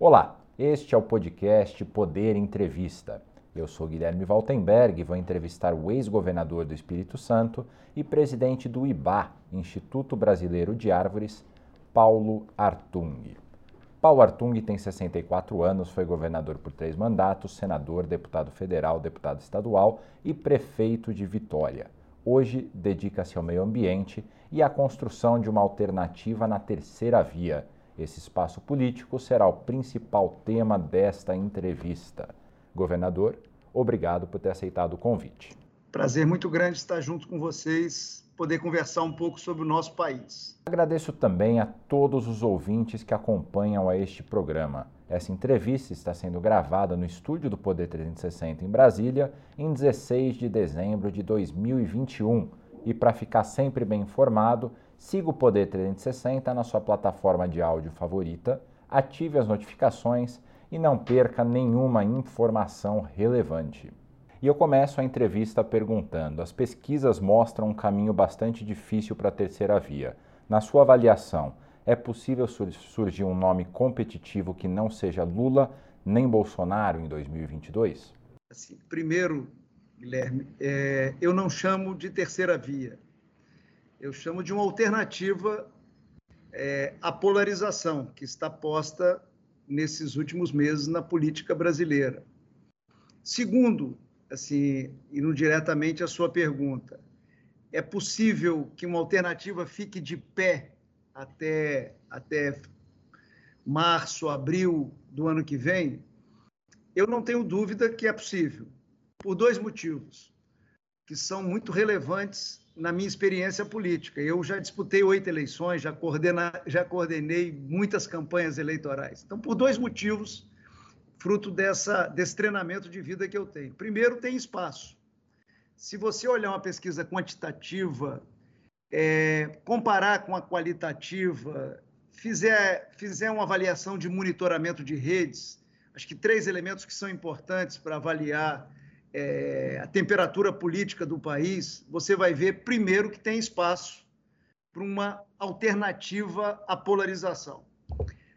Olá, este é o podcast Poder Entrevista. Eu sou Guilherme Valtenberg e vou entrevistar o ex-governador do Espírito Santo e presidente do IBA, Instituto Brasileiro de Árvores, Paulo Artung. Paulo Artung tem 64 anos, foi governador por três mandatos, senador, deputado federal, deputado estadual e prefeito de Vitória. Hoje dedica-se ao meio ambiente e à construção de uma alternativa na terceira via esse espaço político será o principal tema desta entrevista. Governador, obrigado por ter aceitado o convite. Prazer muito grande estar junto com vocês, poder conversar um pouco sobre o nosso país. Agradeço também a todos os ouvintes que acompanham a este programa. Essa entrevista está sendo gravada no estúdio do Poder 360 em Brasília, em 16 de dezembro de 2021. E para ficar sempre bem informado, Siga o Poder 360 na sua plataforma de áudio favorita, ative as notificações e não perca nenhuma informação relevante. E eu começo a entrevista perguntando: as pesquisas mostram um caminho bastante difícil para a terceira via. Na sua avaliação, é possível surgir um nome competitivo que não seja Lula nem Bolsonaro em 2022? Assim, primeiro, Guilherme, é, eu não chamo de terceira via eu chamo de uma alternativa é, à polarização que está posta nesses últimos meses na política brasileira. Segundo, assim, indo diretamente à sua pergunta, é possível que uma alternativa fique de pé até, até março, abril do ano que vem? Eu não tenho dúvida que é possível, por dois motivos, que são muito relevantes na minha experiência política. Eu já disputei oito eleições, já, coordena, já coordenei muitas campanhas eleitorais. Então, por dois motivos, fruto dessa, desse treinamento de vida que eu tenho. Primeiro, tem espaço. Se você olhar uma pesquisa quantitativa, é, comparar com a qualitativa, fizer, fizer uma avaliação de monitoramento de redes, acho que três elementos que são importantes para avaliar é, a temperatura política do país, você vai ver, primeiro, que tem espaço para uma alternativa à polarização.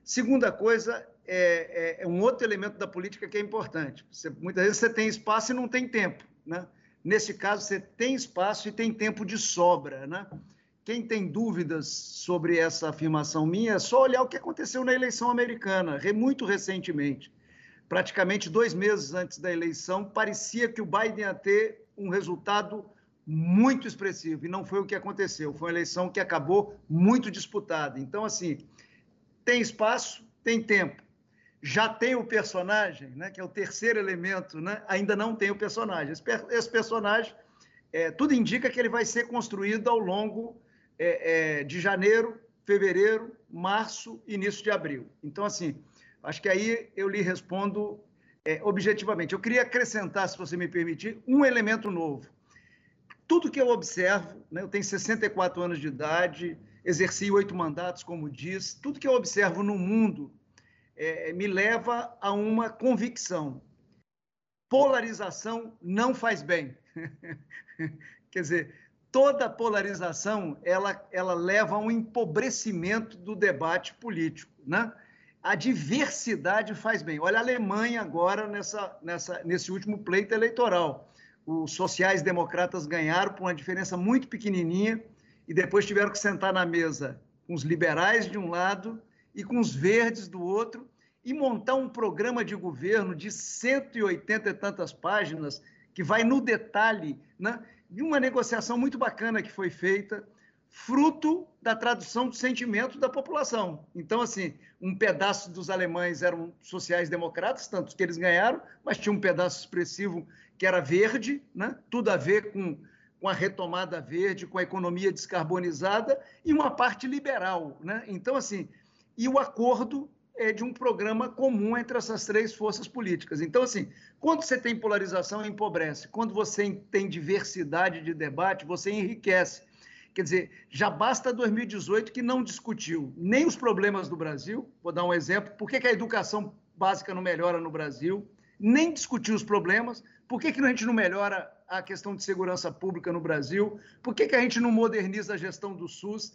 Segunda coisa, é, é, é, um outro elemento da política que é importante. Você, muitas vezes você tem espaço e não tem tempo. Né? Nesse caso, você tem espaço e tem tempo de sobra. Né? Quem tem dúvidas sobre essa afirmação minha, é só olhar o que aconteceu na eleição americana, muito recentemente praticamente dois meses antes da eleição, parecia que o Biden ia ter um resultado muito expressivo, e não foi o que aconteceu. Foi uma eleição que acabou muito disputada. Então, assim, tem espaço, tem tempo. Já tem o personagem, né, que é o terceiro elemento, né, ainda não tem o personagem. Esse, esse personagem, é, tudo indica que ele vai ser construído ao longo é, é, de janeiro, fevereiro, março, início de abril. Então, assim, Acho que aí eu lhe respondo é, objetivamente. Eu queria acrescentar, se você me permitir, um elemento novo. Tudo que eu observo, né, eu tenho 64 anos de idade, exerci oito mandatos, como diz, tudo que eu observo no mundo é, me leva a uma convicção. Polarização não faz bem. Quer dizer, toda polarização ela, ela leva a um empobrecimento do debate político. Né? A diversidade faz bem. Olha a Alemanha agora nessa, nessa, nesse último pleito eleitoral. Os sociais-democratas ganharam por uma diferença muito pequenininha e depois tiveram que sentar na mesa com os liberais de um lado e com os verdes do outro e montar um programa de governo de 180 e tantas páginas que vai no detalhe, né? de uma negociação muito bacana que foi feita fruto da tradução do sentimento da população. Então, assim, um pedaço dos alemães eram sociais-democratas, tanto que eles ganharam, mas tinha um pedaço expressivo que era verde, né? tudo a ver com, com a retomada verde, com a economia descarbonizada, e uma parte liberal. Né? Então, assim, e o acordo é de um programa comum entre essas três forças políticas. Então, assim, quando você tem polarização, empobrece. Quando você tem diversidade de debate, você enriquece. Quer dizer, já basta 2018 que não discutiu nem os problemas do Brasil, vou dar um exemplo, por que, que a educação básica não melhora no Brasil, nem discutiu os problemas, por que, que a gente não melhora a questão de segurança pública no Brasil, por que, que a gente não moderniza a gestão do SUS,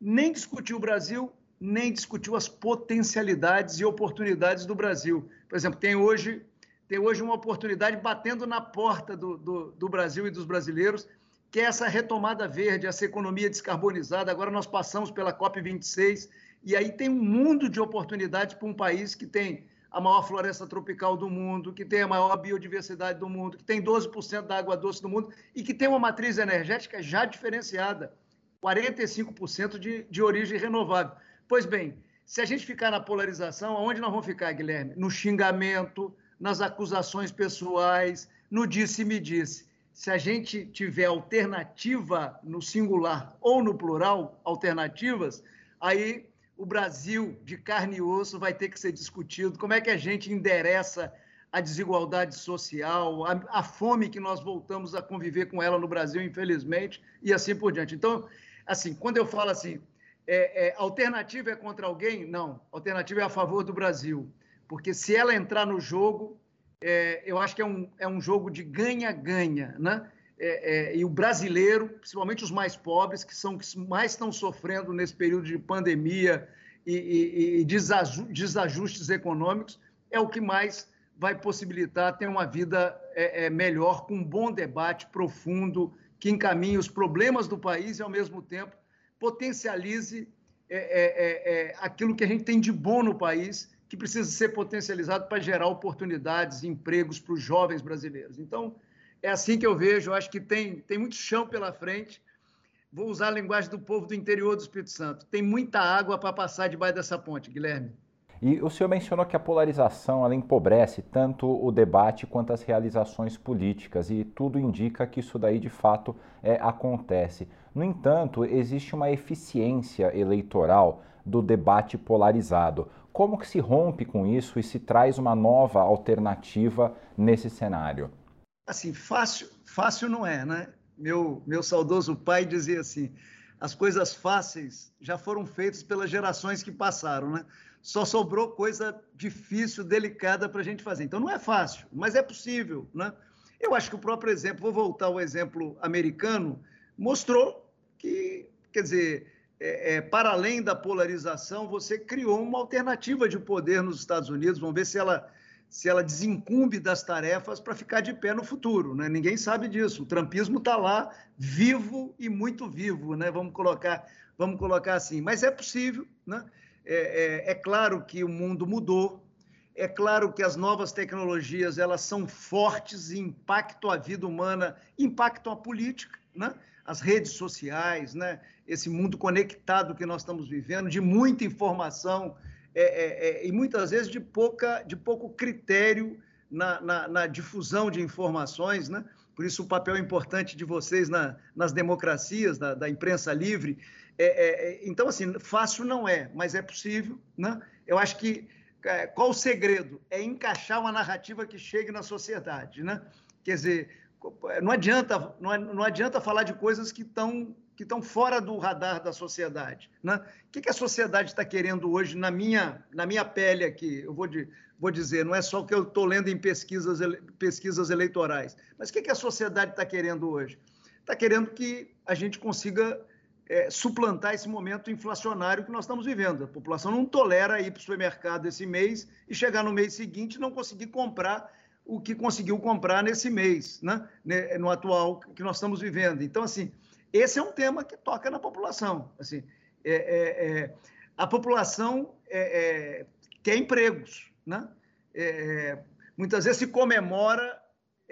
nem discutiu o Brasil nem discutiu as potencialidades e oportunidades do Brasil. Por exemplo, tem hoje, tem hoje uma oportunidade batendo na porta do, do, do Brasil e dos brasileiros, que é essa retomada verde, essa economia descarbonizada. Agora nós passamos pela COP26 e aí tem um mundo de oportunidades para um país que tem a maior floresta tropical do mundo, que tem a maior biodiversidade do mundo, que tem 12% da água doce do mundo e que tem uma matriz energética já diferenciada, 45% de, de origem renovável. Pois bem, se a gente ficar na polarização, aonde nós vamos ficar, Guilherme? No xingamento, nas acusações pessoais, no disse-me-disse. Se a gente tiver alternativa no singular ou no plural, alternativas, aí o Brasil de carne e osso vai ter que ser discutido. Como é que a gente endereça a desigualdade social, a, a, fome que nós voltamos a conviver com ela no Brasil, infelizmente, e assim por diante. Então, assim, quando eu falo assim, é, é, alternativa é contra alguém? Não, alternativa é a favor do Brasil, porque se ela entrar no jogo, é, eu acho que é um, é um jogo de ganha-ganha, né? É, é, e o brasileiro, principalmente os mais pobres, que são que mais estão sofrendo nesse período de pandemia e, e, e desajustes econômicos, é o que mais vai possibilitar ter uma vida é, é, melhor, com um bom debate profundo, que encaminhe os problemas do país e, ao mesmo tempo, potencialize é, aquilo que a gente tem de bom no país, que precisa ser potencializado para gerar oportunidades, empregos para os jovens brasileiros. Então, é assim que eu vejo, eu acho que tem, tem muito chão pela frente. Vou usar a linguagem do povo do interior do Espírito Santo. Tem muita água para passar debaixo dessa ponte, Guilherme. E o senhor mencionou que a polarização ela empobrece tanto o debate quanto as realizações políticas, e tudo indica que isso daí de fato é, acontece. No entanto, existe uma eficiência eleitoral do debate polarizado. Como que se rompe com isso e se traz uma nova alternativa nesse cenário? assim, fácil, fácil não é, né? Meu, meu saudoso pai dizia assim: as coisas fáceis já foram feitas pelas gerações que passaram, né? Só sobrou coisa difícil, delicada para a gente fazer. Então não é fácil, mas é possível, né? Eu acho que o próprio exemplo, vou voltar ao exemplo americano, mostrou que, quer dizer, é, é, para além da polarização, você criou uma alternativa de poder nos Estados Unidos. Vamos ver se ela se ela desincumbe das tarefas para ficar de pé no futuro. Né? Ninguém sabe disso. O trumpismo está lá, vivo e muito vivo, né? vamos, colocar, vamos colocar assim. Mas é possível. Né? É, é, é claro que o mundo mudou, é claro que as novas tecnologias elas são fortes e impactam a vida humana, impactam a política, né? As redes sociais, né? esse mundo conectado que nós estamos vivendo, de muita informação, é, é, é, e muitas vezes de, pouca, de pouco critério na, na, na, difusão de informações, né? Por isso o papel importante de vocês na, nas democracias, da, da imprensa livre. É, é, é, então, assim, fácil não é, mas é possível, né? Eu acho que qual o segredo? É encaixar uma narrativa que chegue na sociedade, né? Quer dizer, não adianta, não adianta falar de coisas que estão que estão fora do radar da sociedade. Né? O que, que a sociedade está querendo hoje na minha, na minha pele aqui? Eu vou, de, vou dizer, não é só o que eu estou lendo em pesquisas, pesquisas eleitorais, mas o que, que a sociedade está querendo hoje? Está querendo que a gente consiga é, suplantar esse momento inflacionário que nós estamos vivendo. A população não tolera ir para o supermercado esse mês e chegar no mês seguinte não conseguir comprar o que conseguiu comprar nesse mês, né? no atual que nós estamos vivendo. Então, assim, esse é um tema que toca na população. Assim, é, é, é a população é, é, quer empregos. Né? muitas vezes se comemora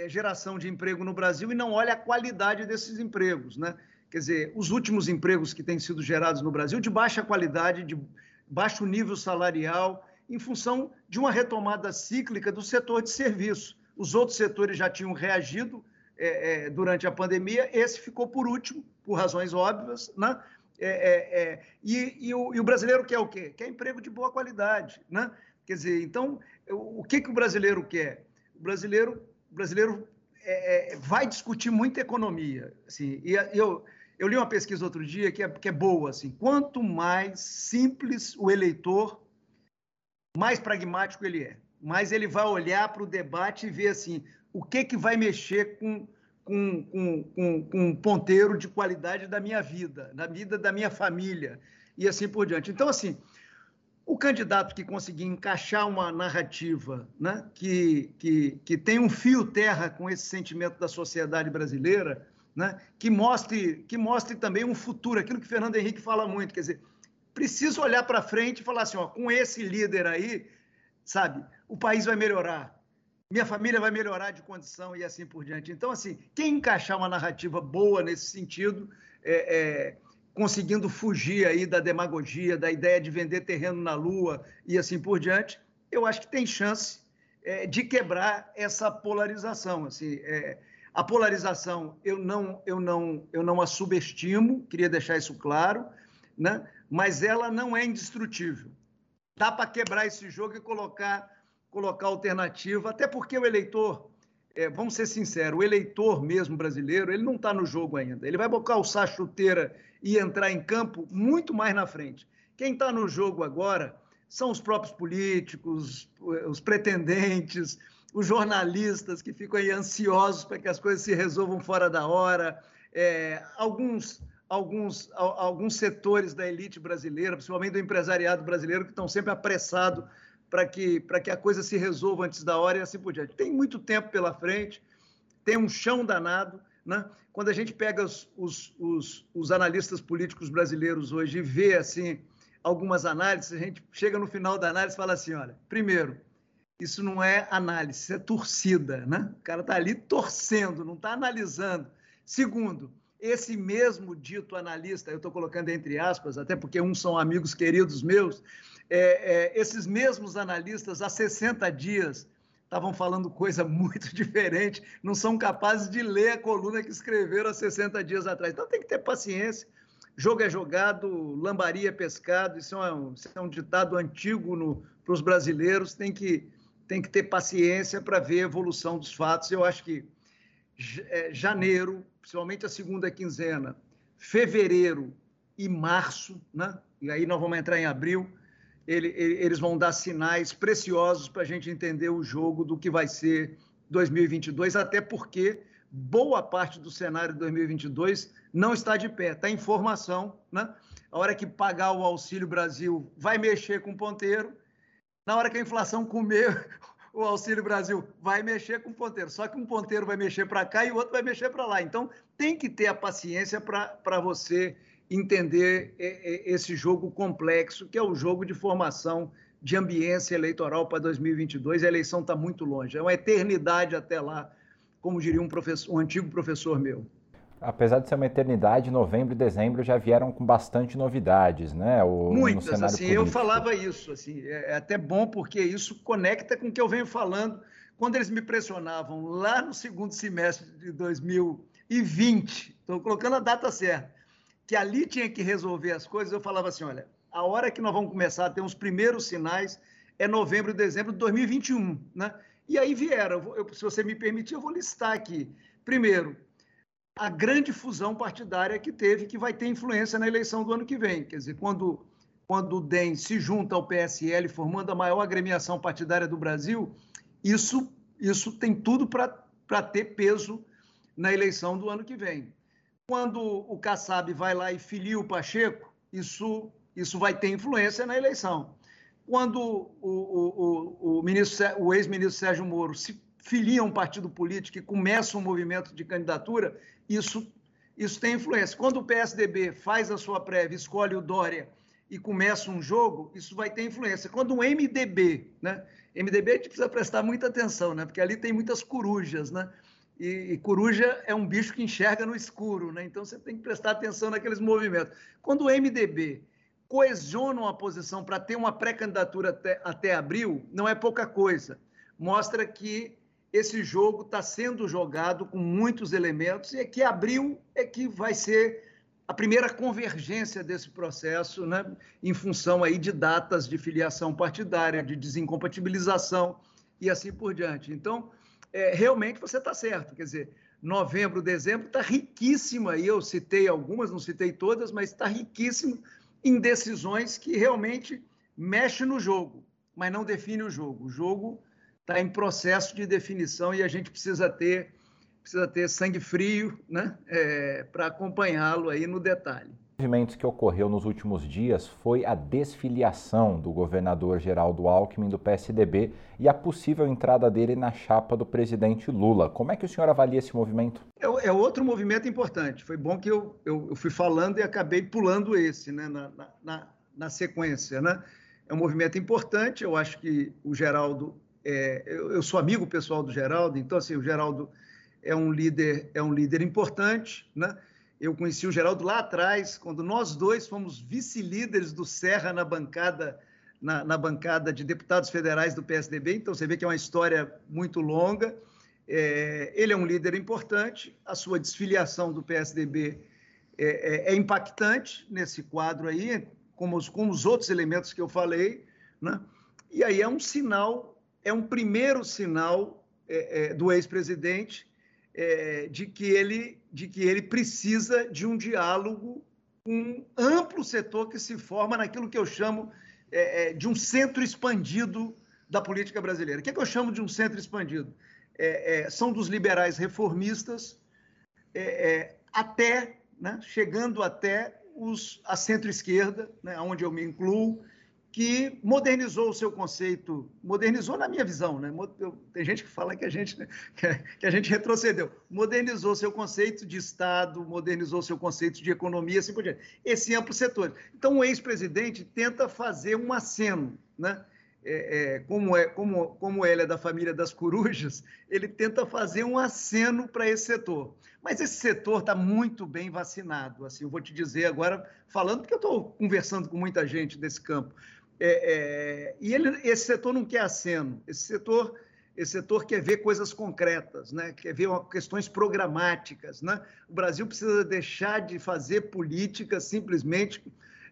geração de emprego no Brasil e não olha a qualidade desses empregos. Né? Quer dizer, os últimos empregos que têm sido gerados no Brasil, de baixa qualidade, de baixo nível salarial, em função de uma retomada cíclica do setor de serviço. Os outros setores já tinham reagido é, é, durante a pandemia, esse ficou por último, por razões óbvias, né? É, é, é, e, e, o, e, o, brasileiro quer o quê? Quer emprego de boa qualidade, né? Quer dizer, então, o que, que o brasileiro quer? O brasileiro, o brasileiro é, vai discutir muita economia, assim, e eu, eu li uma pesquisa outro dia que é, que é boa, assim, quanto mais simples o eleitor, mais pragmático ele é, mais ele vai olhar para o debate e ver, assim, o que, que vai mexer com, com, com, com, com um ponteiro de qualidade da minha vida, da vida da minha família e assim por diante. Então, assim, o candidato que conseguir encaixar uma narrativa né, que, que, que tem um fio terra com esse sentimento da sociedade brasileira, né, que, mostre, que mostre também um futuro, aquilo que Fernando Henrique fala muito, quer dizer, preciso olhar para frente e falar assim, ó, com esse líder aí, sabe, o país vai melhorar, minha família vai melhorar de condição e assim por diante. Então, assim, quem encaixar uma narrativa boa nesse sentido, é, é, conseguindo fugir aí da demagogia, da ideia de vender terreno na Lua e assim por diante, eu acho que tem chance é, de quebrar essa polarização. Assim, é, a polarização eu não, eu não, eu não a subestimo, queria deixar isso claro, né? Mas ela não é indestrutível. Dá para quebrar esse jogo e colocar, colocar alternativa, até porque o eleitor, é, vamos ser sinceros, o eleitor mesmo brasileiro, ele não está no jogo ainda. Ele vai calçar a chuteira e entrar em campo muito mais na frente. Quem está no jogo agora são os próprios políticos, os pretendentes, os jornalistas que ficam aí ansiosos para que as coisas se resolvam fora da hora, é, alguns, alguns, alguns setores da elite brasileira, principalmente do empresariado brasileiro, que estão sempre apressados para que, que a coisa se resolva antes da hora e assim por diante. Tem muito tempo pela frente, tem um chão danado, né? Quando a gente pega os, os, os, os analistas políticos brasileiros hoje e vê assim algumas análises, a gente chega no final da análise e fala assim, olha, primeiro, isso não é análise, isso é torcida, né? O cara está ali torcendo, não está analisando. Segundo, esse mesmo dito analista, eu estou colocando entre aspas, até porque uns são amigos queridos meus, é, é, esses mesmos analistas, há 60 dias, estavam falando coisa muito diferente, não são capazes de ler a coluna que escreveram há 60 dias atrás. Então tem que ter paciência. Jogo é jogado, lambaria é pescado, isso é um, isso é um ditado antigo para os brasileiros, tem que, tem que ter paciência para ver a evolução dos fatos. Eu acho que janeiro, principalmente a segunda quinzena, fevereiro e março, né? e aí nós vamos entrar em abril, ele, eles vão dar sinais preciosos para a gente entender o jogo do que vai ser 2022, até porque boa parte do cenário de 2022 não está de pé, está em formação. Né? A hora que pagar o Auxílio Brasil vai mexer com o ponteiro, na hora que a inflação comer o Auxílio Brasil vai mexer com o ponteiro. Só que um ponteiro vai mexer para cá e o outro vai mexer para lá. Então, tem que ter a paciência para você entender esse jogo complexo, que é o jogo de formação de ambiência eleitoral para 2022. A eleição está muito longe, é uma eternidade até lá, como diria um, professor, um antigo professor meu. Apesar de ser uma eternidade, novembro e dezembro já vieram com bastante novidades, né? O, Muitas, assim, político. eu falava isso, assim, é, é até bom porque isso conecta com o que eu venho falando quando eles me pressionavam lá no segundo semestre de 2020, estou colocando a data certa, que ali tinha que resolver as coisas, eu falava assim: olha, a hora que nós vamos começar a ter os primeiros sinais é novembro e dezembro de 2021, né? E aí vieram, eu, se você me permitir, eu vou listar aqui. Primeiro, a grande fusão partidária que teve, que vai ter influência na eleição do ano que vem. Quer dizer, quando, quando o DEM se junta ao PSL, formando a maior agremiação partidária do Brasil, isso, isso tem tudo para ter peso na eleição do ano que vem. Quando o Kassab vai lá e filia o Pacheco, isso, isso vai ter influência na eleição. Quando o, o, o, o, o ex-ministro Sérgio Moro se filia um partido político e começa um movimento de candidatura, isso, isso tem influência. Quando o PSDB faz a sua prévia, escolhe o Dória e começa um jogo, isso vai ter influência. Quando o MDB, né? MDB a gente precisa prestar muita atenção, né? Porque ali tem muitas corujas, né? E, e, coruja é um bicho que enxerga no escuro, né? Então você tem que prestar atenção naqueles movimentos. Quando o MDB coesiona uma posição para ter uma pré-candidatura até, até abril, não é pouca coisa. Mostra que esse jogo está sendo jogado com muitos elementos e é que abril é que vai ser a primeira convergência desse processo, né? Em função aí de datas de filiação partidária, de desincompatibilização e assim por diante. Então, é, realmente você está certo. Quer dizer, novembro, dezembro está riquíssimo aí. Eu citei algumas, não citei todas, mas está riquíssimo em decisões que realmente mexe no jogo, mas não define o jogo. O jogo está em processo de definição e a gente precisa ter precisa ter sangue frio, né, é, para acompanhá-lo aí no detalhe. movimentos que ocorreu nos últimos dias foi a desfiliação do governador Geraldo Alckmin do PSDB e a possível entrada dele na chapa do presidente Lula. Como é que o senhor avalia esse movimento? É, é outro movimento importante. Foi bom que eu, eu, eu, fui falando e acabei pulando esse né, na, na, na, sequência. Né? É um movimento importante. Eu acho que o Geraldo. É, eu, eu sou amigo pessoal do Geraldo, então assim, o Geraldo é um líder, é um líder importante, né? Eu conheci o Geraldo lá atrás, quando nós dois fomos vice-líderes do Serra na bancada, na, na, bancada de deputados federais do PSDB. Então, você vê que é uma história muito longa. É, ele é um líder importante, a sua desfiliação do PSDB é, é, é impactante nesse quadro aí, como os, como os outros elementos que eu falei. Né? E aí é um sinal, é um primeiro sinal é, é, do ex-presidente é, de, que ele, de que ele precisa de um diálogo com um amplo setor que se forma naquilo que eu chamo é, é, de um centro expandido da política brasileira. O que, é que eu chamo de um centro expandido? São dos liberais reformistas até, né, chegando até os, a centro-esquerda, né, onde eu me incluo, que modernizou o seu conceito, modernizou na minha visão, né? Tem gente que fala que a gente, né, que a gente retrocedeu, modernizou seu conceito de Estado, modernizou seu conceito de economia, assim por diante. Esse amplo setor. Então, o ex-presidente tenta fazer um aceno, né? É, é, como, é, como, como ele é da família das corujas, ele tenta fazer um aceno para esse setor. Mas esse setor está muito bem vacinado. Assim, eu vou te dizer agora, falando, porque eu estou conversando com muita gente desse campo. É, é, e ele, esse setor não quer aceno, esse setor, esse setor quer ver coisas concretas, né? quer ver questões programáticas. Né? O Brasil precisa deixar de fazer política simplesmente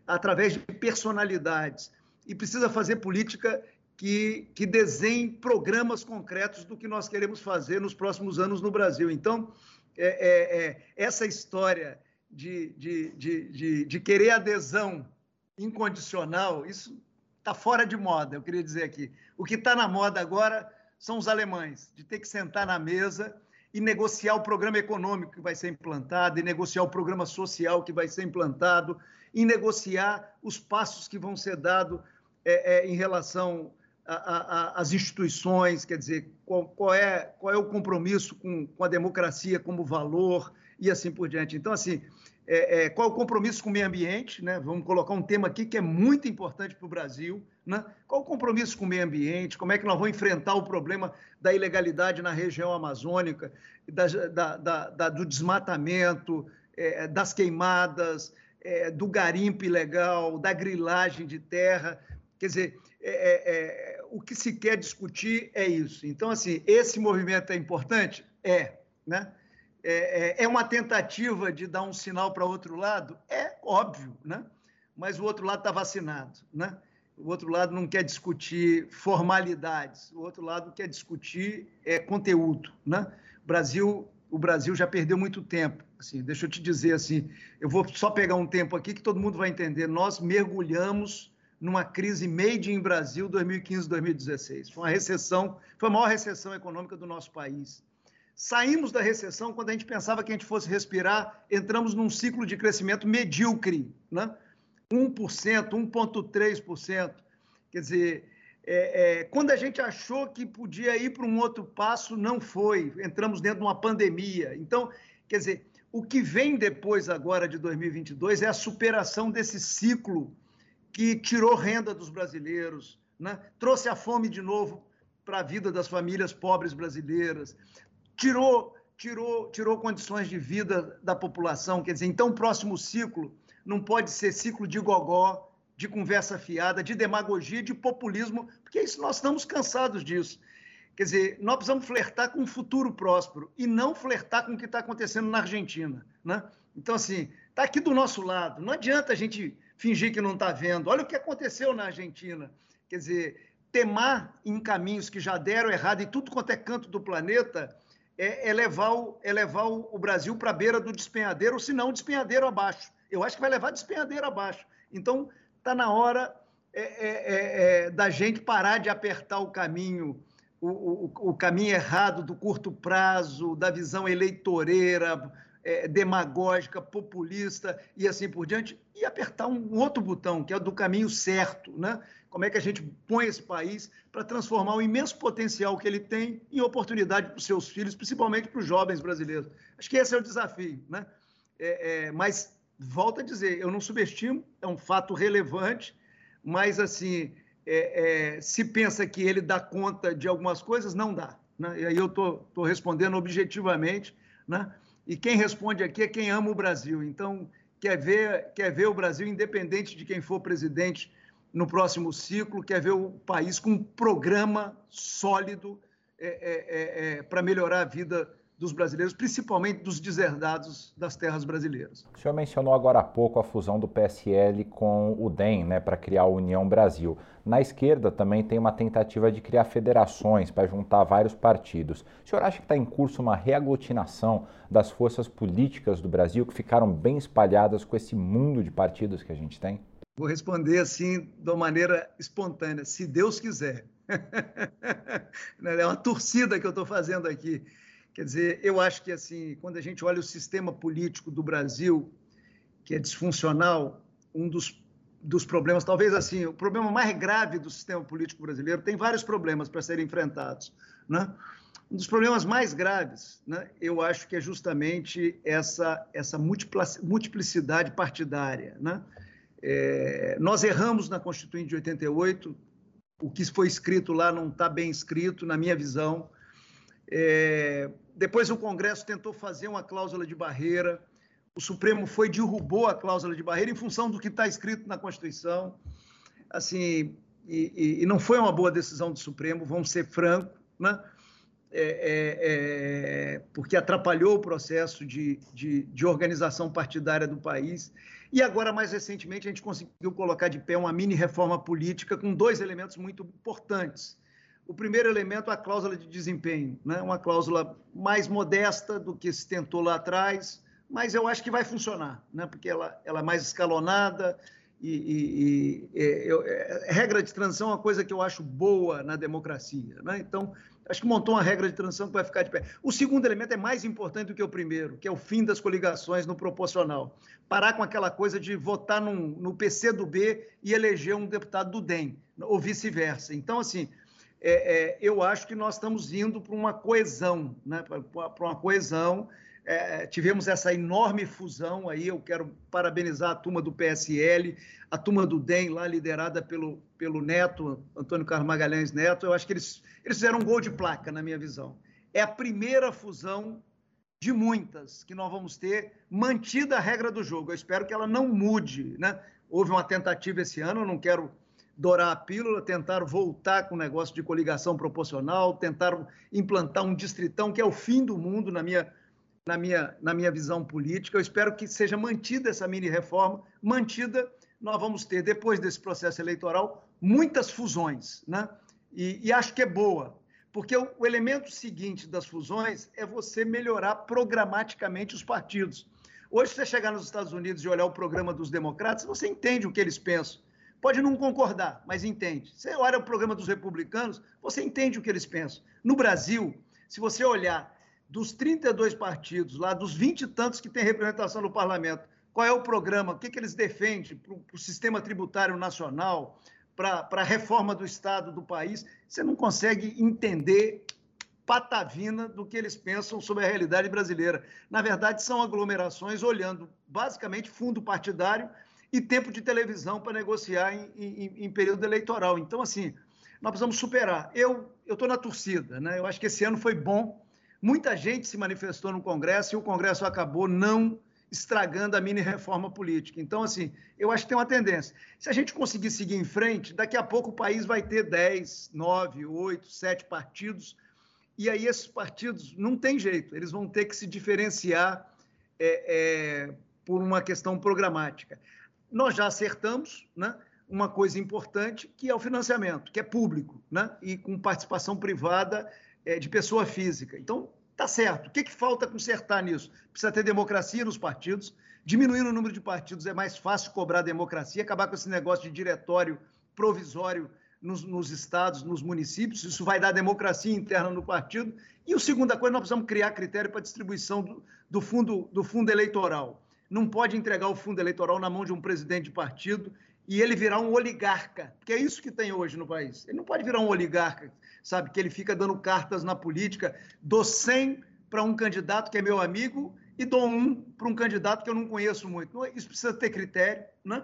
através de personalidades e precisa fazer política que, que desenhe programas concretos do que nós queremos fazer nos próximos anos no Brasil. Então, é, é, é essa história de, de, de, de, querer adesão incondicional, isso está fora de moda, eu queria dizer aqui. O que está na moda agora são os alemães, de ter que sentar na mesa e negociar o programa econômico que vai ser implantado, e negociar o programa social que vai ser implantado, e negociar os passos que vão ser dados é, é, em relação às instituições, quer dizer, qual, qual, é, qual é o compromisso com, com a democracia como valor e assim por diante. Então, assim, é, é, qual é o compromisso com o meio ambiente, né? Vamos colocar um tema aqui que é muito importante para o Brasil, né? Qual o compromisso com o meio ambiente? Como é que nós vamos enfrentar o problema da ilegalidade na região amazônica, da, da, da, do desmatamento, é, das queimadas, é, do garimpo ilegal, da grilagem de terra? Quer dizer, é, é, é, o que se quer discutir é isso. Então, assim, esse movimento é importante? É, né? É, é, é, uma tentativa de dar um sinal para outro lado? É óbvio, né? mas o outro lado está vacinado. Né? O outro lado não quer discutir formalidades, o outro lado quer discutir é, conteúdo. Né? O, Brasil, o Brasil já perdeu muito tempo. Assim, deixa eu te dizer assim, eu vou só pegar um tempo aqui que todo mundo vai entender. Nós mergulhamos numa crise made in Brasil 2015-2016. Foi uma recessão, foi a maior recessão econômica do nosso país. Saímos da recessão quando a gente pensava que a gente fosse respirar, entramos num ciclo de crescimento medíocre, né? 1%, 1,3%. Quer dizer, é, é, quando a gente achou que podia ir para um outro passo, não foi. Entramos dentro de uma pandemia. Então, quer dizer, o que vem depois agora de 2022 é a superação desse ciclo que tirou renda dos brasileiros, né? trouxe a fome de novo para a vida das famílias pobres brasileiras, tirou, tirou, tirou condições de vida da população. Quer dizer, então o próximo ciclo não pode ser ciclo de gogó, de conversa fiada, de demagogia, de populismo, porque isso nós estamos cansados disso. Quer dizer, nós precisamos flertar com um futuro próspero e não flertar com o que está acontecendo na Argentina. Né? Então, assim, está aqui do nosso lado. Não adianta a gente fingir que não está vendo. Olha o que aconteceu na Argentina. Quer dizer, temar em caminhos que já deram errado em tudo quanto é canto do planeta é, é levar, o, é levar o, Brasil para a beira do despenhadeiro, ou se não, despenhadeiro abaixo. Eu acho que vai levar despenhadeiro abaixo. Então, está na hora é, é, é, é, da gente parar de apertar o caminho, o, o, o, caminho errado do curto prazo, da visão eleitoreira, é, demagógica, populista e assim por diante, e apertar um outro botão, que é o do caminho certo, né? Como é que a gente põe esse país para transformar o imenso potencial que ele tem em oportunidade para os seus filhos, principalmente para os jovens brasileiros. Acho que esse é o desafio, né? É, é, mas volto a dizer, eu não subestimo, é um fato relevante, mas assim, é, é se pensa que ele dá conta de algumas coisas, não dá. Né? E aí eu estou respondendo objetivamente, né? E quem responde aqui é quem ama o Brasil. Então, quer ver, quer ver o Brasil, independente de quem for presidente no próximo ciclo, quer ver o país com um programa sólido é, é, é, é para melhorar a vida dos brasileiros, principalmente dos deserdados das terras brasileiras. O senhor mencionou agora há pouco a fusão do PSL com o DEM, né, para criar a União Brasil. Na esquerda também tem uma tentativa de criar federações para juntar vários partidos. O senhor acha que está em curso uma reaglutinação das forças políticas do Brasil que ficaram bem espalhadas com esse mundo de partidos que a gente tem? Vou responder assim, de uma maneira espontânea, se Deus quiser. é uma torcida que eu estou fazendo aqui. Quer dizer, eu acho que assim, quando a gente olha o sistema político do Brasil, que é disfuncional, um dos, dos problemas, talvez assim, o problema mais grave do sistema político brasileiro, tem vários problemas para serem enfrentados, né? Um dos problemas mais graves, né, eu acho que é justamente essa, essa multiplicidade partidária. Né? É, nós erramos na Constituinte de 88, o que foi escrito lá não está bem escrito, na minha visão. É, depois o Congresso tentou fazer uma cláusula de barreira, o Supremo foi derrubou a cláusula de barreira em função do que está escrito na Constituição. Assim, e, e, não foi uma boa decisão do Supremo, vamos ser francos, né? É, é, é, porque atrapalhou o processo de, de, de, organização partidária do país. E agora, mais recentemente, a gente conseguiu colocar de pé uma mini reforma política com dois elementos muito importantes. O primeiro elemento é a cláusula de desempenho, né? uma cláusula mais modesta do que se tentou lá atrás, mas eu acho que vai funcionar, né? porque ela, ela é mais escalonada e, e, e eu, é, regra de transição é uma coisa que eu acho boa na democracia. Né? Então, acho que montou uma regra de transição que vai ficar de pé. O segundo elemento é mais importante do que o primeiro, que é o fim das coligações no proporcional. Parar com aquela coisa de votar num, no PC do B e eleger um deputado do DEM, ou vice-versa. Então, assim, é, é, eu acho que nós estamos indo para uma coesão, né? para uma coesão. É, tivemos essa enorme fusão aí, eu quero parabenizar a turma do PSL, a turma do DEM, lá liderada pelo, pelo Neto, Antônio Carlos Magalhães Neto, eu acho que eles, eles fizeram um gol de placa, na minha visão. É a primeira fusão de muitas que nós vamos ter, mantida a regra do jogo. Eu espero que ela não mude. Né? Houve uma tentativa esse ano, eu não quero dourar a pílula, tentaram voltar com o negócio de coligação proporcional, tentaram implantar um distritão, que é o fim do mundo na minha, na minha, na minha visão política. Eu espero que seja mantida essa mini-reforma, mantida, nós vamos ter, depois desse processo eleitoral, muitas fusões, né? E, e acho que é boa, porque o, o elemento seguinte das fusões é você melhorar programaticamente os partidos. Hoje, se você chegar nos Estados Unidos e olhar o programa dos democratas, você entende o que eles pensam. Pode não concordar, mas entende. Você olha o programa dos republicanos, você entende o que eles pensam. No Brasil, se você olhar dos 32 partidos, lá dos 20 e tantos que têm representação no parlamento, qual é o programa, o que, que eles defendem para o sistema tributário nacional, para a reforma do Estado do país, você não consegue entender patavina do que eles pensam sobre a realidade brasileira. Na verdade, são aglomerações olhando basicamente fundo partidário e tempo de televisão para negociar em, em, em, período eleitoral. Então, assim, nós precisamos superar. Eu estou na torcida, né? Eu acho que esse ano foi bom. Muita gente se manifestou no Congresso e o Congresso acabou não estragando a mini reforma política. Então, assim, eu acho que tem uma tendência. Se a gente conseguir seguir em frente, daqui a pouco o país vai ter 10, 9, 8, 7 partidos. E aí esses partidos não tem jeito, eles vão ter que se diferenciar é, é, por uma questão programática nós já acertamos né, uma coisa importante, que é o financiamento, que é público, né, e com participação privada é, de pessoa física. Então, tá certo. O que, que falta consertar nisso? Precisa ter democracia nos partidos. Diminuindo o número de partidos é mais fácil cobrar democracia, acabar com esse negócio de diretório provisório nos, nos, estados, nos municípios, isso vai dar democracia interna no partido. E a segunda coisa, nós precisamos criar critério para distribuição do, do, fundo, do fundo eleitoral. Não pode entregar o fundo eleitoral na mão de um presidente de partido e ele virar um oligarca, porque é isso que tem hoje no país. Ele não pode virar um oligarca, sabe, que ele fica dando cartas na política, dou 100 para um candidato que é meu amigo e dou um para um candidato que eu não conheço muito. Isso precisa ter critério, né?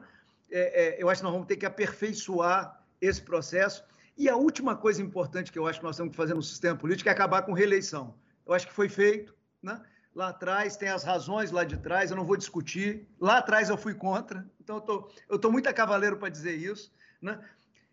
É, é, eu acho que nós vamos ter que aperfeiçoar esse processo. E a última coisa importante que eu acho que nós temos que fazer no sistema político é acabar com reeleição. Eu acho que foi feito, né? Lá atrás tem as razões lá de trás, eu não vou discutir. Lá atrás eu fui contra, então eu tô, estou tô muito a cavaleiro para dizer isso. Né?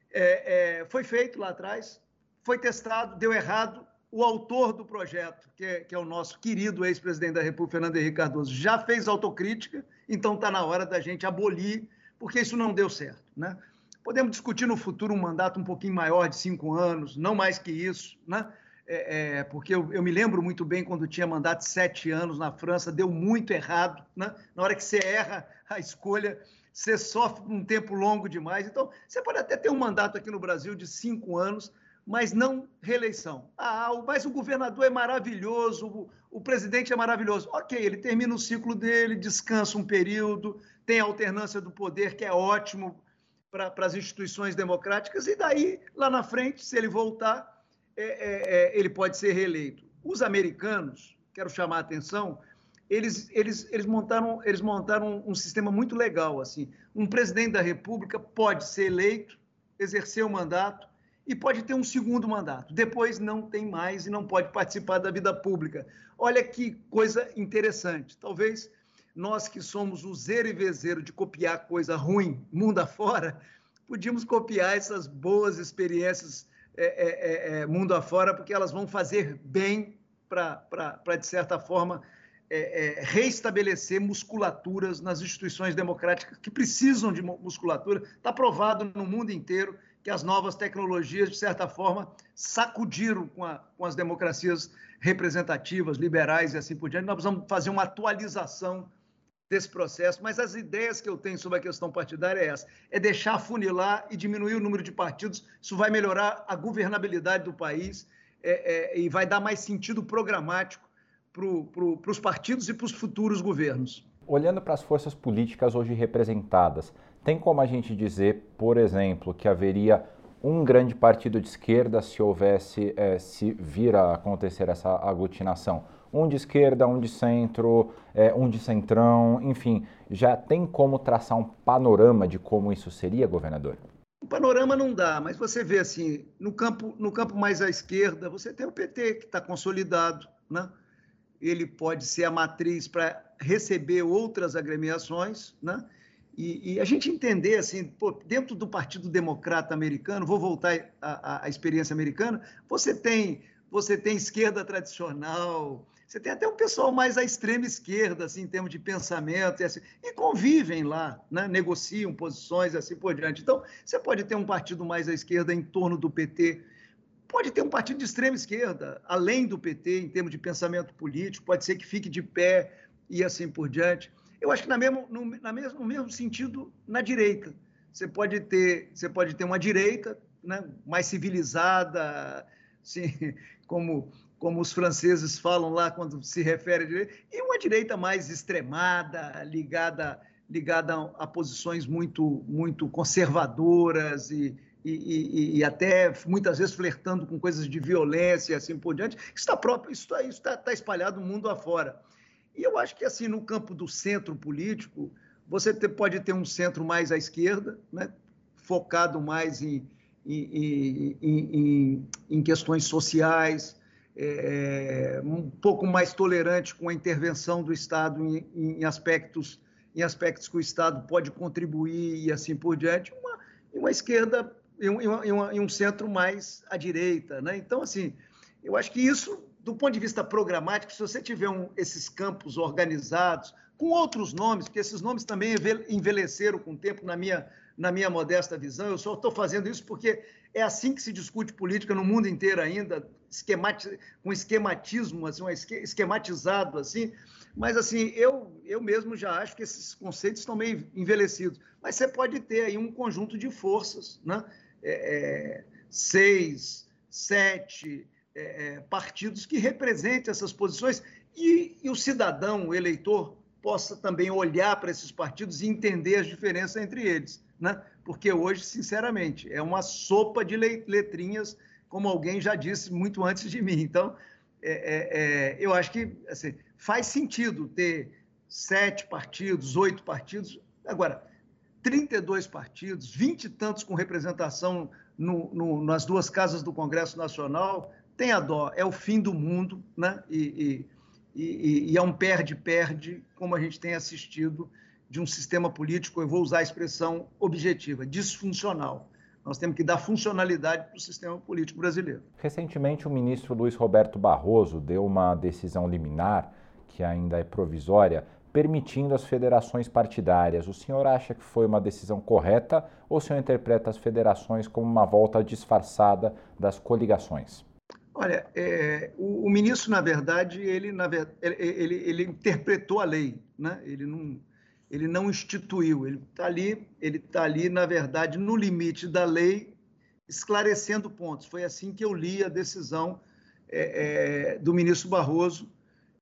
É, é, foi feito lá atrás, foi testado, deu errado. O autor do projeto, que é, que é o nosso querido ex-presidente da República, Fernando Henrique Cardoso, já fez autocrítica, então está na hora da gente abolir, porque isso não deu certo. Né? Podemos discutir no futuro um mandato um pouquinho maior de cinco anos, não mais que isso, né? É, é, porque eu, eu, me lembro muito bem quando tinha mandato sete anos na França, deu muito errado. Né? Na hora que você erra a escolha, você sofre um tempo longo demais. Então, você pode até ter um mandato aqui no Brasil de cinco anos, mas não reeleição. Ah, mas o governador é maravilhoso, o, o presidente é maravilhoso. Ok, ele termina o ciclo dele, descansa um período, tem a alternância do poder, que é ótimo para as instituições democráticas, e daí, lá na frente, se ele voltar, é, é, é, ele pode ser reeleito. Os americanos, quero chamar a atenção, eles, eles, eles, montaram, eles montaram um sistema muito legal. assim. Um presidente da República pode ser eleito, exercer o mandato e pode ter um segundo mandato. Depois não tem mais e não pode participar da vida pública. Olha que coisa interessante. Talvez nós que somos o zero e vezeiro de copiar coisa ruim mundo afora, podíamos copiar essas boas experiências é, é, é, é mundo afora, porque elas vão fazer bem para, de certa forma, é, é, reestabelecer musculaturas nas instituições democráticas que precisam de musculatura. Está provado no mundo inteiro que as novas tecnologias, de certa forma, sacudiram com, a, com as democracias representativas, liberais e assim por diante. Nós precisamos fazer uma atualização desse processo, mas as ideias que eu tenho sobre a questão partidária é essa: é deixar funilar e diminuir o número de partidos. Isso vai melhorar a governabilidade do país é, é, e vai dar mais sentido programático para pro, os partidos e para os futuros governos. Olhando para as forças políticas hoje representadas, tem como a gente dizer, por exemplo, que haveria um grande partido de esquerda se houvesse, é, se vir a acontecer essa aglutinação? Um de esquerda, um de centro, é, um de centrão, enfim, já tem como traçar um panorama de como isso seria, governador? O panorama não dá, mas você vê assim, no campo, no campo mais à esquerda, você tem o PT que está consolidado, né? ele pode ser a matriz para receber outras agremiações, né? E, e, a gente entender assim, pô, dentro do Partido Democrata Americano, vou voltar à, à experiência americana, você tem você tem esquerda tradicional, você tem até um pessoal mais à extrema esquerda, assim, em termos de pensamento, e, assim, e convivem lá, né? negociam posições e assim por diante. Então, você pode ter um partido mais à esquerda em torno do PT, pode ter um partido de extrema esquerda, além do PT, em termos de pensamento político, pode ser que fique de pé e assim por diante. Eu acho que na mesmo, no, na mesmo, no mesmo sentido, na direita. Você pode ter, você pode ter uma direita né, mais civilizada, assim, como como os franceses falam lá quando se refere a direita, e uma direita mais extremada, ligada, ligada a, posições muito, muito conservadoras e, e, e, e, até muitas vezes flertando com coisas de violência e assim por diante. Isso está próprio, isso está tá espalhado no mundo afora. E eu acho que assim no campo do centro político você pode ter um centro mais à esquerda, né, focado mais em, em, em, em questões sociais, é, um pouco mais tolerante com a intervenção do Estado em, em, aspectos em aspectos que o Estado pode contribuir e assim por diante, uma, uma esquerda e um, uma, um, centro mais à direita. Né? Então, assim, eu acho que isso, do ponto de vista programático, se você tiver um, esses campos organizados, com outros nomes, porque esses nomes também envelheceram com o tempo, na minha, na minha modesta visão, eu só estou fazendo isso porque é assim que se discute política no mundo inteiro ainda, esquemati com esquematismo, assim, esquematizado assim. Mas assim, eu, eu mesmo já acho que esses conceitos estão meio envelhecidos. Mas você pode ter aí um conjunto de forças, né? é, seis, sete é, partidos que representem essas posições e, e o cidadão, o eleitor, possa também olhar para esses partidos e entender as diferenças entre eles. Né? Porque hoje, sinceramente, é uma sopa de letrinhas, como alguém já disse muito antes de mim. Então, é, é, é, eu acho que assim, faz sentido ter sete partidos, oito partidos. Agora, 32 partidos, vinte e tantos com representação no, no, nas duas casas do Congresso Nacional, tem a dó, é o fim do mundo, né? E, e, e, e é um perde-perde, como a gente tem assistido, de um sistema político, eu vou usar a expressão objetiva, disfuncional. Nós temos que dar funcionalidade para o sistema político brasileiro. Recentemente, o ministro Luiz Roberto Barroso deu uma decisão liminar, que ainda é provisória, permitindo as federações partidárias. O senhor acha que foi uma decisão correta ou o senhor interpreta as federações como uma volta disfarçada das coligações? Olha, é, o, o, ministro, na verdade, ele, na, ele, ele, ele interpretou a lei, né? ele, não, ele não instituiu, ele está ali, ele está ali, na verdade, no limite da lei, esclarecendo pontos. Foi assim que eu li a decisão é, é, do ministro Barroso,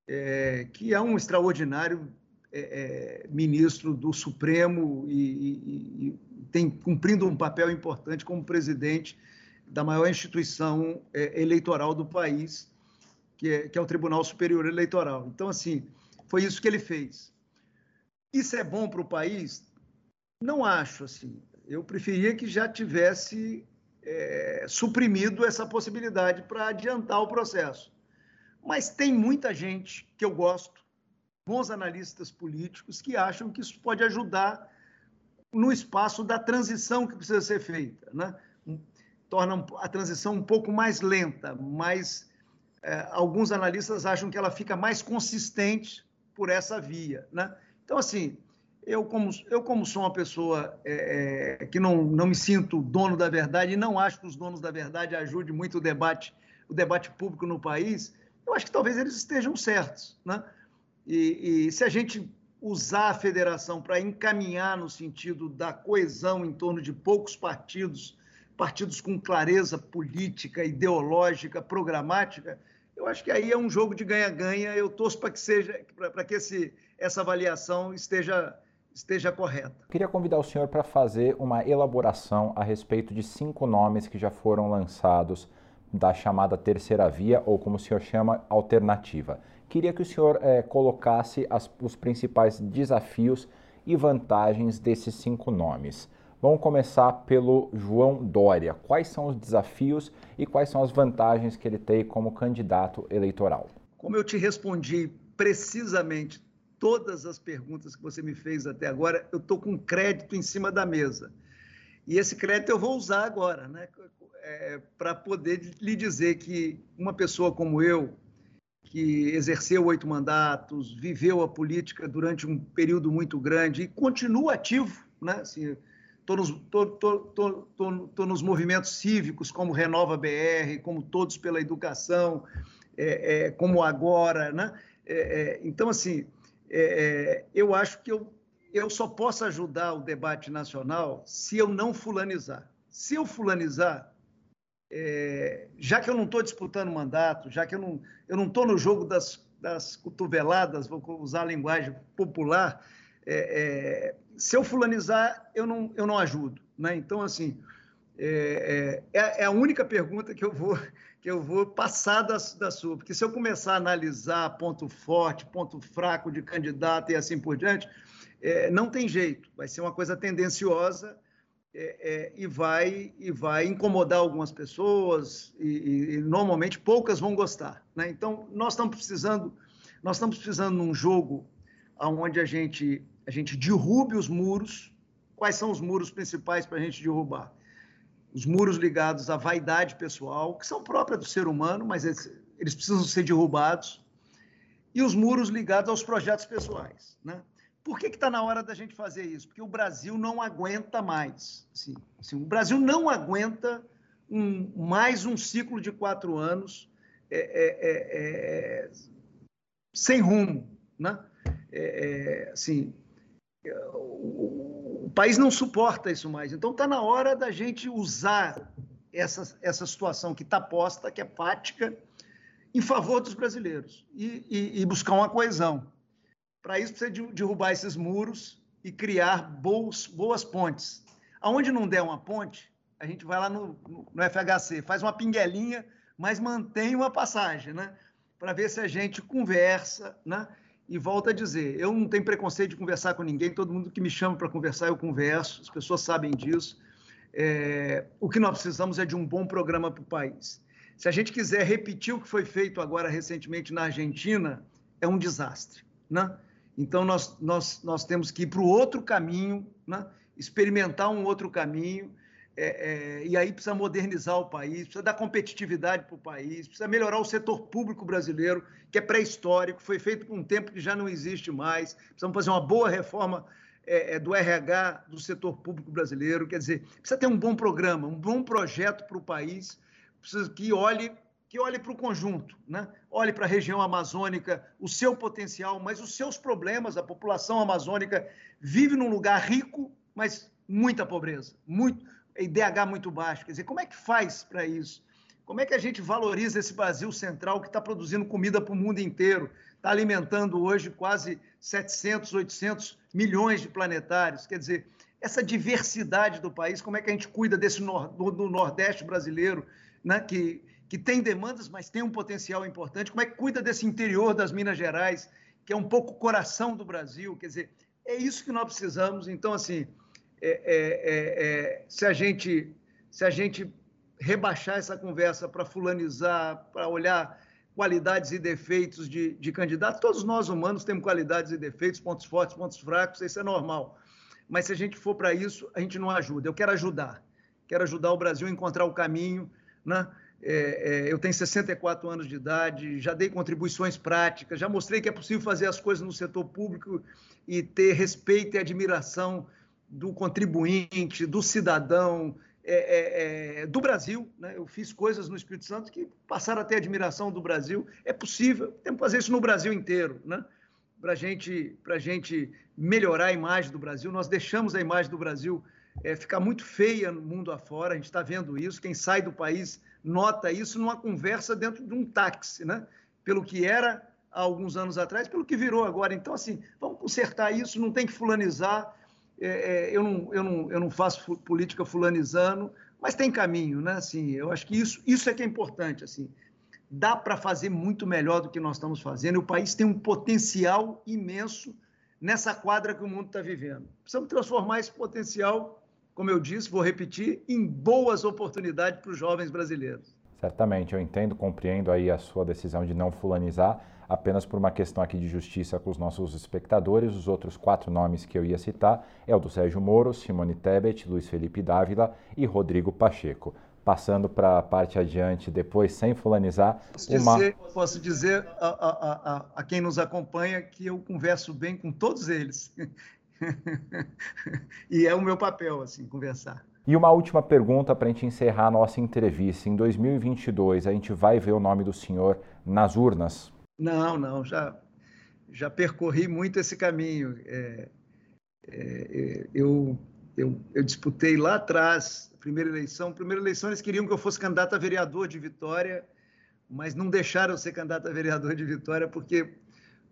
é, que é um extraordinário é, é, ministro do Supremo e, e, e, tem cumprindo um papel importante como presidente da maior instituição é, eleitoral do país, que é, que é o Tribunal Superior Eleitoral. Então, assim, foi isso que ele fez. Isso é bom para o país? Não acho, assim. Eu preferia que já tivesse é, suprimido essa possibilidade para adiantar o processo. Mas tem muita gente que eu gosto, bons analistas políticos que acham que isso pode ajudar no espaço da transição que precisa ser feita, né? torna a transição um pouco mais lenta, mas é, alguns analistas acham que ela fica mais consistente por essa via, né? Então assim, eu como eu como sou uma pessoa é, é, que não, não me sinto dono da verdade e não acho que os donos da verdade ajudem muito o debate o debate público no país, eu acho que talvez eles estejam certos, né? E, e se a gente usar a federação para encaminhar no sentido da coesão em torno de poucos partidos, partidos com clareza política, ideológica, programática, eu acho que aí é um jogo de ganha-ganha. Eu torço para que seja, para que esse, essa avaliação esteja esteja correta. Queria convidar o senhor para fazer uma elaboração a respeito de cinco nomes que já foram lançados da chamada terceira via, ou como o senhor chama, alternativa. Queria que o senhor é, colocasse as, os principais desafios e vantagens desses cinco nomes. Vamos começar pelo João Dória. Quais são os desafios e quais são as vantagens que ele tem como candidato eleitoral? Como eu te respondi precisamente todas as perguntas que você me fez até agora, eu estou com crédito em cima da mesa. E esse crédito eu vou usar agora, né? É, para poder lhe dizer que uma pessoa como eu, que exerceu oito mandatos, viveu a política durante um período muito grande e continua ativo, né? Assim, Estou nos, tô, tô, tô, tô, nos movimentos cívicos, como Renova BR, como Todos pela Educação, é, é, como agora. Né? É, é então, assim, é, é, eu acho que eu, eu só posso ajudar o debate nacional se eu não fulanizar. Se eu fulanizar, já que eu não estou disputando mandato, já que eu não eu não estou no jogo das, das cotoveladas, vou usar a linguagem popular, é, é, se eu fulanizar, eu não, eu não ajudo. Né? Então, assim, é, é, é, a única pergunta que eu vou, que eu vou passar da, da sua, porque se eu começar a analisar ponto forte, ponto fraco de candidato e assim por diante, é, não tem jeito, vai ser uma coisa tendenciosa é, é, e, vai, e vai incomodar algumas pessoas e, e, e normalmente poucas vão gostar. Né? Então, nós estamos precisando, nós estamos precisando num jogo onde a gente, a gente derrube os muros. Quais são os muros principais para a gente derrubar? Os muros ligados à vaidade pessoal, que são próprias do ser humano, mas eles, eles precisam ser derrubados. E os muros ligados aos projetos pessoais. Né? Por que está na hora da gente fazer isso? Porque o Brasil não aguenta mais. Assim, assim, o Brasil não aguenta um, mais um ciclo de quatro anos é, é, é, é sem rumo. Né? É, assim, o, país não suporta isso mais. Então está na hora da gente usar essa, essa situação que está posta, que é fática, em favor dos brasileiros e, e, e buscar uma coesão. Para isso precisa de, derrubar esses muros e criar boas, boas pontes. Aonde não der uma ponte, a gente vai lá no, no, no FHC, faz uma pinguelinha, mas mantém uma passagem, né? Para ver se a gente conversa, né? E volta a dizer, eu não tenho preconceito de conversar com ninguém, todo mundo que me chama para conversar eu converso, as pessoas sabem disso. É, o que nós precisamos é de um bom programa para o país. Se a gente quiser repetir o que foi feito agora recentemente na Argentina, é um desastre. Né? Então, nós, nós, nós temos que ir para o outro caminho, né? experimentar um outro caminho, é, é, e aí precisa modernizar o país, precisa dar competitividade para o país, precisa melhorar o setor público brasileiro, que é pré-histórico, foi feito por um tempo que já não existe mais. Precisamos fazer uma boa reforma é, é do RH do setor público brasileiro. Quer dizer, precisa ter um bom programa, um bom projeto para o país, precisa que olhe que olhe para o conjunto, né? olhe para a região amazônica, o seu potencial, mas os seus problemas. A população amazônica vive num lugar rico, mas muita pobreza, muito, IDH muito baixo. Quer dizer, como é que faz para isso? Como é que a gente valoriza esse Brasil central que está produzindo comida para o mundo inteiro, está alimentando hoje quase 700, 800 milhões de planetários? Quer dizer, essa diversidade do país, como é que a gente cuida desse nor do, Nordeste brasileiro, né, que, que tem demandas, mas tem um potencial importante? Como é que cuida desse interior das Minas Gerais, que é um pouco o coração do Brasil? Quer dizer, é isso que nós precisamos. Então, assim, é, é, é, é, se, a gente, se a gente rebaixar essa conversa para fulanizar, para olhar qualidades e defeitos de, de candidatos, todos nós humanos temos qualidades e defeitos, pontos fortes, pontos fracos, isso é normal. Mas se a gente for para isso, a gente não ajuda. Eu quero ajudar. Quero ajudar o Brasil a encontrar o caminho. Né? É, é, eu tenho 64 anos de idade, já dei contribuições práticas, já mostrei que é possível fazer as coisas no setor público e ter respeito e admiração do contribuinte, do cidadão, é, é, é, do Brasil. Né? Eu fiz coisas no Espírito Santo que passaram a ter admiração do Brasil. É possível, temos que fazer isso no Brasil inteiro, né? para gente, a gente melhorar a imagem do Brasil. Nós deixamos a imagem do Brasil é, ficar muito feia no mundo afora, a gente está vendo isso. Quem sai do país nota isso numa conversa dentro de um táxi, né? pelo que era há alguns anos atrás, pelo que virou agora. Então, assim, vamos consertar isso, não tem que fulanizar é, é, eu, não, eu, não, eu não faço política fulanizando, mas tem caminho, né? Assim, eu acho que isso, isso é que é importante, assim. Dá para fazer muito melhor do que nós estamos fazendo. O país tem um potencial imenso nessa quadra que o mundo está vivendo. Precisamos transformar esse potencial, como eu disse, vou repetir, em boas oportunidades para os jovens brasileiros. Certamente, eu entendo, compreendo aí a sua decisão de não fulanizar, apenas por uma questão aqui de justiça com os nossos espectadores. Os outros quatro nomes que eu ia citar é o do Sérgio Moro, Simone Tebet, Luiz Felipe Dávila e Rodrigo Pacheco. Passando para a parte adiante, depois, sem fulanizar. Posso uma... dizer, posso dizer a, a, a, a quem nos acompanha que eu converso bem com todos eles. e é o meu papel, assim, conversar. E uma última pergunta para a gente encerrar a nossa entrevista. Em 2022, a gente vai ver o nome do senhor nas urnas? Não, não, já, já percorri muito esse caminho. É, é, é, eu, eu, eu, disputei lá atrás, primeira eleição. Primeira eleição eles queriam que eu fosse candidato a vereador de Vitória, mas não deixaram eu ser candidato a vereador de Vitória porque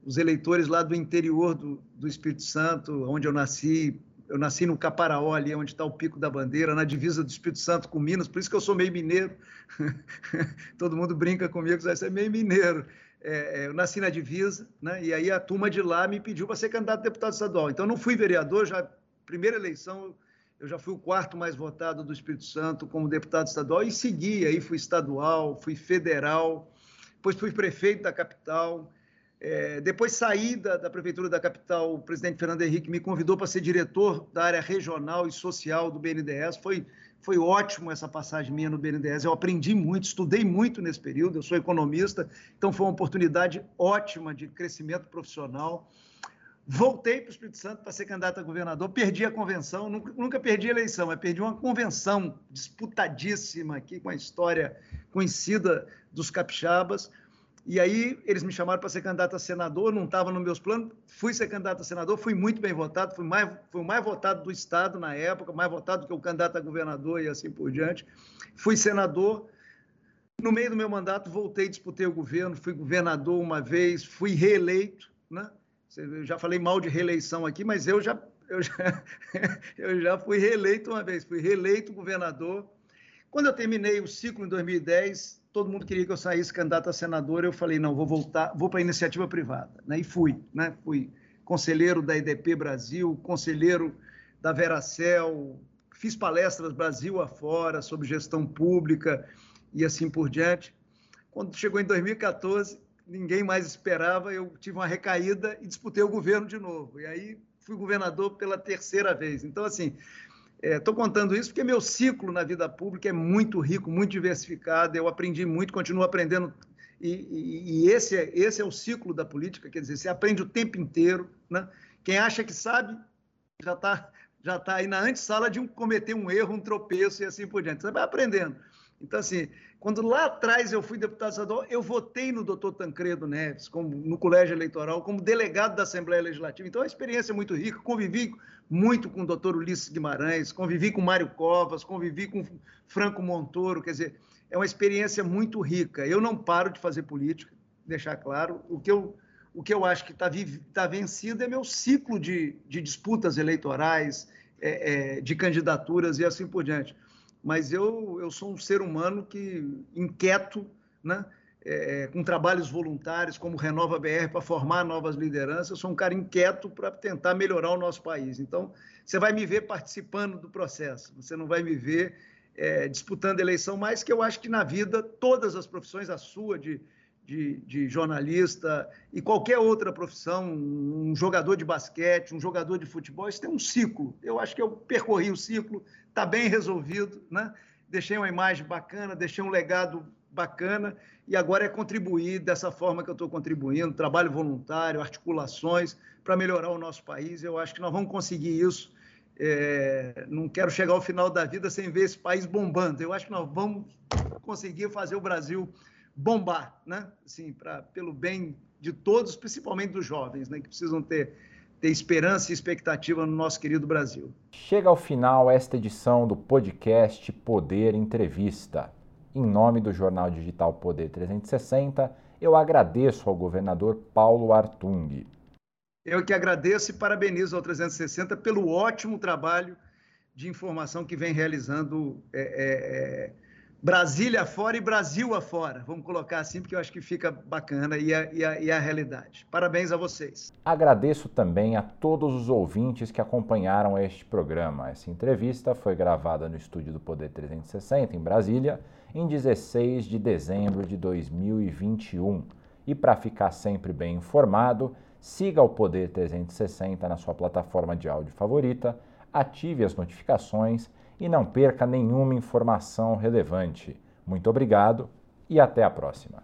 os eleitores lá do interior do, do Espírito Santo, onde eu nasci, eu nasci no Caparaó, ali onde está o Pico da Bandeira, na divisa do Espírito Santo com Minas, por isso que eu sou meio mineiro. Todo mundo brinca comigo, você é meio mineiro é, é, eu nasci na divisa, né? e aí a turma de lá me pediu para ser candidato a deputado estadual. Então, não fui vereador, já primeira eleição eu já fui o quarto mais votado do Espírito Santo como deputado estadual e segui, aí fui estadual, fui federal, depois fui prefeito da capital, é, depois saí da, da, prefeitura da capital, o presidente Fernando Henrique me convidou para ser diretor da área regional e social do BNDES, foi foi ótimo essa passagem minha no BNDES. Eu aprendi muito, estudei muito nesse período. Eu sou economista, então foi uma oportunidade ótima de crescimento profissional. Voltei para o Espírito Santo para ser candidato a governador, perdi a convenção, nunca, nunca perdi a eleição, mas perdi uma convenção disputadíssima aqui com a história conhecida dos capixabas. E aí eles me chamaram para ser candidato a senador, não estava nos meus planos, fui ser candidato a senador, fui muito bem votado, fui, mais, fui o mais votado do Estado na época, mais votado que o candidato a governador e assim por diante. Fui senador. No meio do meu mandato, voltei, disputei o governo, fui governador uma vez, fui reeleito, né? Eu já falei mal de reeleição aqui, mas eu já, eu já, eu já fui reeleito uma vez, fui reeleito governador. Quando eu terminei o ciclo em 2010, todo mundo queria que eu saísse candidato a senador, eu falei, não, vou voltar, vou para a iniciativa privada, né? E fui, né? Fui conselheiro da IDP Brasil, conselheiro da Veracel, fiz palestras Brasil afora sobre gestão pública e assim por diante. Quando chegou em 2014, ninguém mais esperava, eu tive uma recaída e disputei o governo de novo. E aí fui governador pela terceira vez. Então, assim, Estou é, contando isso porque meu ciclo na vida pública é muito rico, muito diversificado. Eu aprendi muito, continuo aprendendo. E, e, e esse, é, esse é o ciclo da política, quer dizer, você aprende o tempo inteiro. Né? Quem acha que sabe já está já tá aí na antessala de um, cometer um erro, um tropeço e assim por diante. Você vai aprendendo. Então, assim, quando lá atrás eu fui deputado estadual, eu votei no doutor Tancredo Neves, como, no colégio eleitoral, como delegado da Assembleia Legislativa. Então, a experiência é muito rica. Convivi muito com o doutor Ulisses Guimarães, convivi com Mário Covas, convivi com Franco Montoro. Quer dizer, é uma experiência muito rica. Eu não paro de fazer política, deixar claro. O que eu, o que eu acho que está tá vencido é meu ciclo de, de disputas eleitorais, é, é, de candidaturas e assim por diante mas eu, eu sou um ser humano que inquieto, né? É, com trabalhos voluntários, como Renova BR, para formar novas lideranças. Eu sou um cara inquieto para tentar melhorar o nosso país. Então, você vai me ver participando do processo, você não vai me ver é, disputando eleição, mas que eu acho que na vida, todas as profissões, a sua de, de, de, jornalista e qualquer outra profissão, um jogador de basquete, um jogador de futebol, isso tem um ciclo. Eu acho que eu percorri o ciclo, está bem resolvido, né? Deixei uma imagem bacana, deixei um legado bacana e agora é contribuir dessa forma que eu estou contribuindo, trabalho voluntário, articulações para melhorar o nosso país. Eu acho que nós vamos conseguir isso. É, não quero chegar ao final da vida sem ver esse país bombando. Eu acho que nós vamos conseguir fazer o Brasil bombar, né? Assim, para pelo bem de todos, principalmente dos jovens, né? Que precisam ter ter esperança e expectativa no nosso querido Brasil. Chega ao final esta edição do podcast Poder Entrevista. Em nome do jornal digital Poder 360, eu agradeço ao governador Paulo Artung. Eu que agradeço e parabenizo ao 360 pelo ótimo trabalho de informação que vem realizando. É, é, é Brasília afora e Brasil afora. Vamos colocar assim, porque eu acho que fica bacana e a, e, a, e a realidade. Parabéns a vocês. Agradeço também a todos os ouvintes que acompanharam este programa. Essa entrevista foi gravada no estúdio do Poder 360, em Brasília, em 16 de dezembro de 2021. E para ficar sempre bem informado, siga o Poder 360 na sua plataforma de áudio favorita, ative as notificações e não perca nenhuma informação relevante. Muito obrigado e até a próxima.